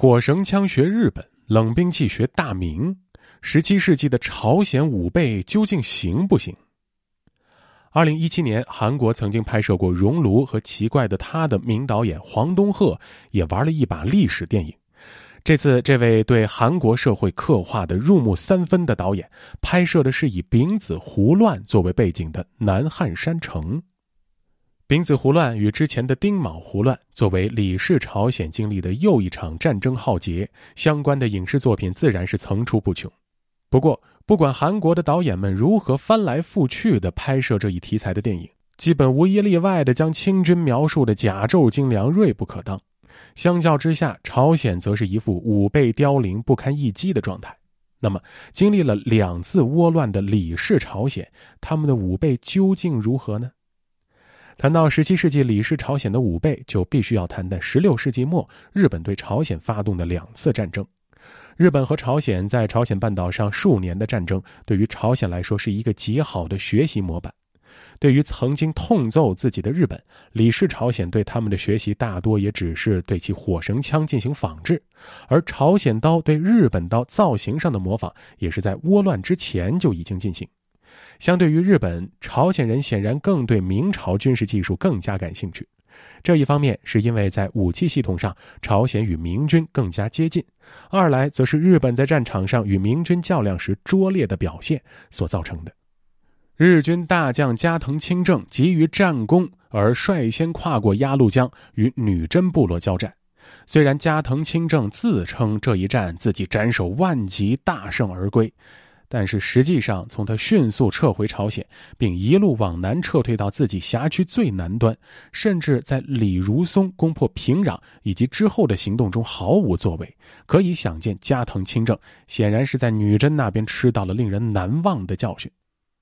火绳枪学日本，冷兵器学大明，十七世纪的朝鲜武备究竟行不行？二零一七年，韩国曾经拍摄过《熔炉》和《奇怪的他》的名导演黄东赫也玩了一把历史电影。这次，这位对韩国社会刻画的入木三分的导演，拍摄的是以丙子胡乱作为背景的南汉山城。丙子胡乱与之前的丁卯胡乱作为李氏朝鲜经历的又一场战争浩劫，相关的影视作品自然是层出不穷。不过，不管韩国的导演们如何翻来覆去的拍摄这一题材的电影，基本无一例外的将清军描述的甲胄精良、锐不可当。相较之下，朝鲜则是一副武备凋零、不堪一击的状态。那么，经历了两次倭乱的李氏朝鲜，他们的武备究竟如何呢？谈到十七世纪李氏朝鲜的武备，就必须要谈谈十六世纪末日本对朝鲜发动的两次战争。日本和朝鲜在朝鲜半岛上数年的战争，对于朝鲜来说是一个极好的学习模板。对于曾经痛揍自己的日本，李氏朝鲜对他们的学习大多也只是对其火绳枪进行仿制，而朝鲜刀对日本刀造型上的模仿，也是在倭乱之前就已经进行。相对于日本，朝鲜人显然更对明朝军事技术更加感兴趣。这一方面是因为在武器系统上，朝鲜与明军更加接近；二来则是日本在战场上与明军较量时拙劣的表现所造成的。日军大将加藤清正急于战功，而率先跨过鸭绿江与女真部落交战。虽然加藤清正自称这一战自己斩首万级大胜而归，但是实际上从他迅速撤回朝鲜，并一路往南撤退到自己辖区最南端，甚至在李如松攻破平壤以及之后的行动中毫无作为，可以想见加藤清正显然是在女真那边吃到了令人难忘的教训。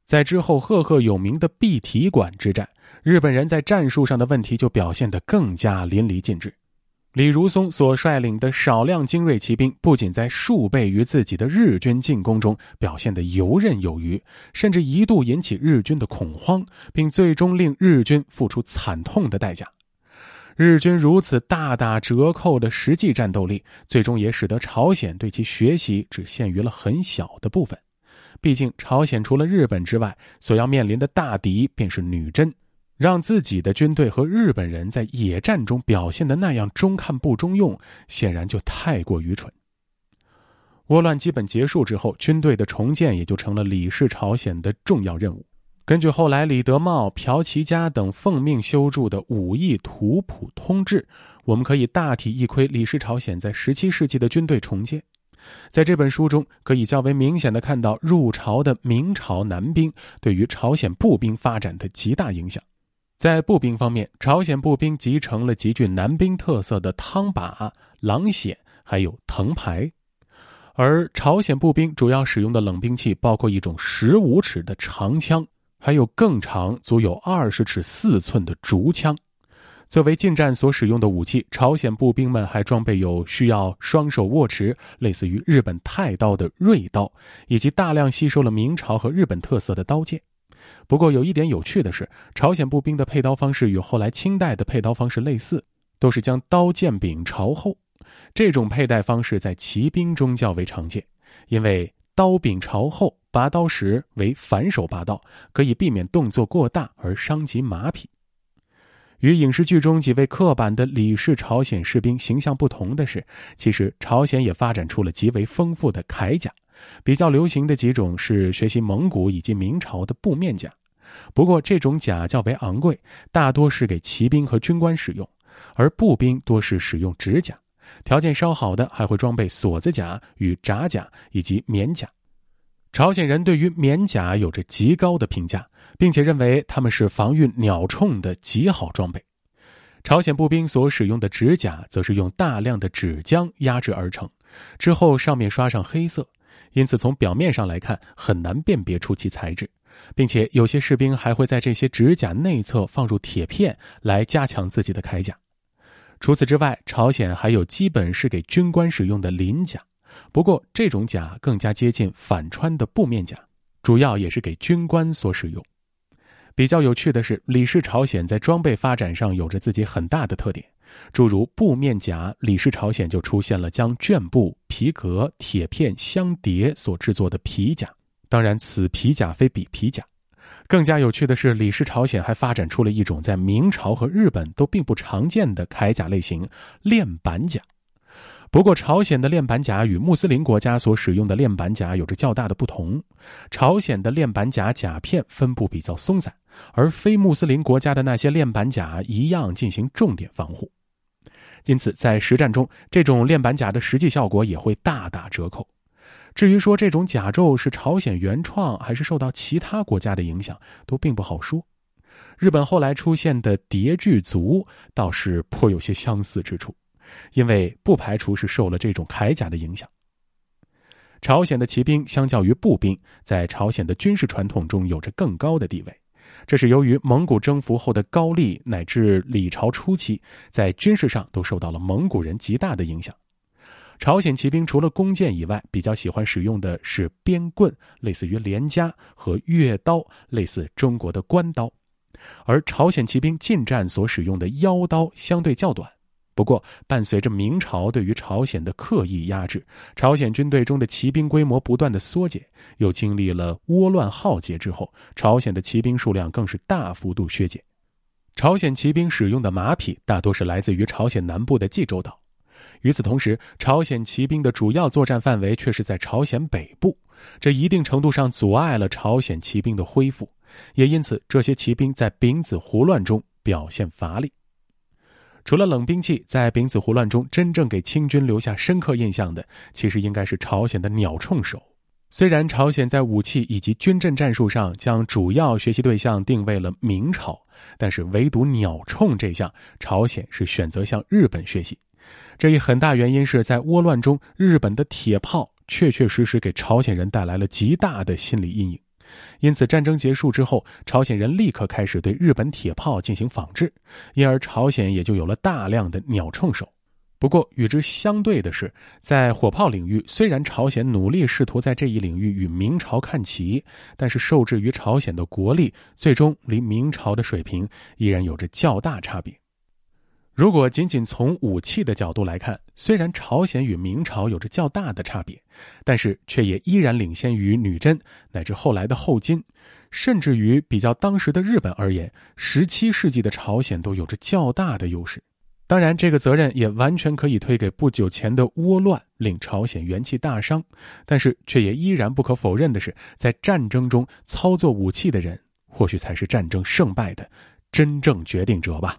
在之后赫赫有名的碧提馆之战，日本人在战术上的问题就表现得更加淋漓尽致。李如松所率领的少量精锐骑兵，不仅在数倍于自己的日军进攻中表现得游刃有余，甚至一度引起日军的恐慌，并最终令日军付出惨痛的代价。日军如此大打折扣的实际战斗力，最终也使得朝鲜对其学习只限于了很小的部分。毕竟，朝鲜除了日本之外，所要面临的大敌便是女真，让自己的军队和日本人在野战中表现的那样中看不中用，显然就太过愚蠢。倭乱基本结束之后，军队的重建也就成了李氏朝鲜的重要任务。根据后来李德茂、朴其家等奉命修筑的《武艺图谱通志》，我们可以大体一窥李氏朝鲜在十七世纪的军队重建。在这本书中，可以较为明显的看到入朝的明朝男兵对于朝鲜步兵发展的极大影响。在步兵方面，朝鲜步兵集成了极具男兵特色的汤把、狼筅，还有藤牌。而朝鲜步兵主要使用的冷兵器包括一种十五尺的长枪，还有更长、足有二十尺四寸的竹枪。作为近战所使用的武器，朝鲜步兵们还装备有需要双手握持、类似于日本太刀的锐刀，以及大量吸收了明朝和日本特色的刀剑。不过，有一点有趣的是，朝鲜步兵的配刀方式与后来清代的配刀方式类似，都是将刀剑柄朝后。这种佩戴方式在骑兵中较为常见，因为刀柄朝后，拔刀时为反手拔刀，可以避免动作过大而伤及马匹。与影视剧中几位刻板的李氏朝鲜士兵形象不同的是，其实朝鲜也发展出了极为丰富的铠甲。比较流行的几种是学习蒙古以及明朝的布面甲，不过这种甲较为昂贵，大多是给骑兵和军官使用，而步兵多是使用指甲。条件稍好的还会装备锁子甲与扎甲以及棉甲。朝鲜人对于棉甲有着极高的评价。并且认为他们是防御鸟铳的极好装备。朝鲜步兵所使用的指甲，则是用大量的纸浆压制而成，之后上面刷上黑色，因此从表面上来看很难辨别出其材质，并且有些士兵还会在这些指甲内侧放入铁片来加强自己的铠甲。除此之外，朝鲜还有基本是给军官使用的鳞甲，不过这种甲更加接近反穿的布面甲，主要也是给军官所使用。比较有趣的是，李氏朝鲜在装备发展上有着自己很大的特点，诸如布面甲，李氏朝鲜就出现了将绢布、皮革、铁片相叠所制作的皮甲。当然，此皮甲非彼皮甲。更加有趣的是，李氏朝鲜还发展出了一种在明朝和日本都并不常见的铠甲类型——链板甲。不过，朝鲜的链板甲与穆斯林国家所使用的链板甲有着较大的不同。朝鲜的链板甲甲片分布比较松散，而非穆斯林国家的那些链板甲一样进行重点防护。因此，在实战中，这种链板甲的实际效果也会大打折扣。至于说这种甲胄是朝鲜原创还是受到其他国家的影响，都并不好说。日本后来出现的叠具族倒是颇有些相似之处，因为不排除是受了这种铠甲的影响。朝鲜的骑兵相较于步兵，在朝鲜的军事传统中有着更高的地位，这是由于蒙古征服后的高丽乃至李朝初期，在军事上都受到了蒙古人极大的影响。朝鲜骑兵除了弓箭以外，比较喜欢使用的是鞭棍，类似于连枷和月刀，类似中国的官刀。而朝鲜骑兵近战所使用的腰刀相对较短。不过，伴随着明朝对于朝鲜的刻意压制，朝鲜军队中的骑兵规模不断的缩减，又经历了倭乱浩劫之后，朝鲜的骑兵数量更是大幅度削减。朝鲜骑兵使用的马匹大多是来自于朝鲜南部的济州岛。与此同时，朝鲜骑兵的主要作战范围却是在朝鲜北部，这一定程度上阻碍了朝鲜骑兵的恢复，也因此这些骑兵在丙子胡乱中表现乏力。除了冷兵器，在丙子胡乱中真正给清军留下深刻印象的，其实应该是朝鲜的鸟铳手。虽然朝鲜在武器以及军阵战术上将主要学习对象定位了明朝，但是唯独鸟铳这项，朝鲜是选择向日本学习。这一很大原因是在倭乱中，日本的铁炮确确实实给朝鲜人带来了极大的心理阴影，因此战争结束之后，朝鲜人立刻开始对日本铁炮进行仿制，因而朝鲜也就有了大量的鸟铳手。不过与之相对的是，在火炮领域，虽然朝鲜努力试图在这一领域与明朝看齐，但是受制于朝鲜的国力，最终离明朝的水平依然有着较大差别。如果仅仅从武器的角度来看，虽然朝鲜与明朝有着较大的差别，但是却也依然领先于女真乃至后来的后金，甚至于比较当时的日本而言，十七世纪的朝鲜都有着较大的优势。当然，这个责任也完全可以推给不久前的倭乱令朝鲜元气大伤，但是却也依然不可否认的是，在战争中操作武器的人，或许才是战争胜败的真正决定者吧。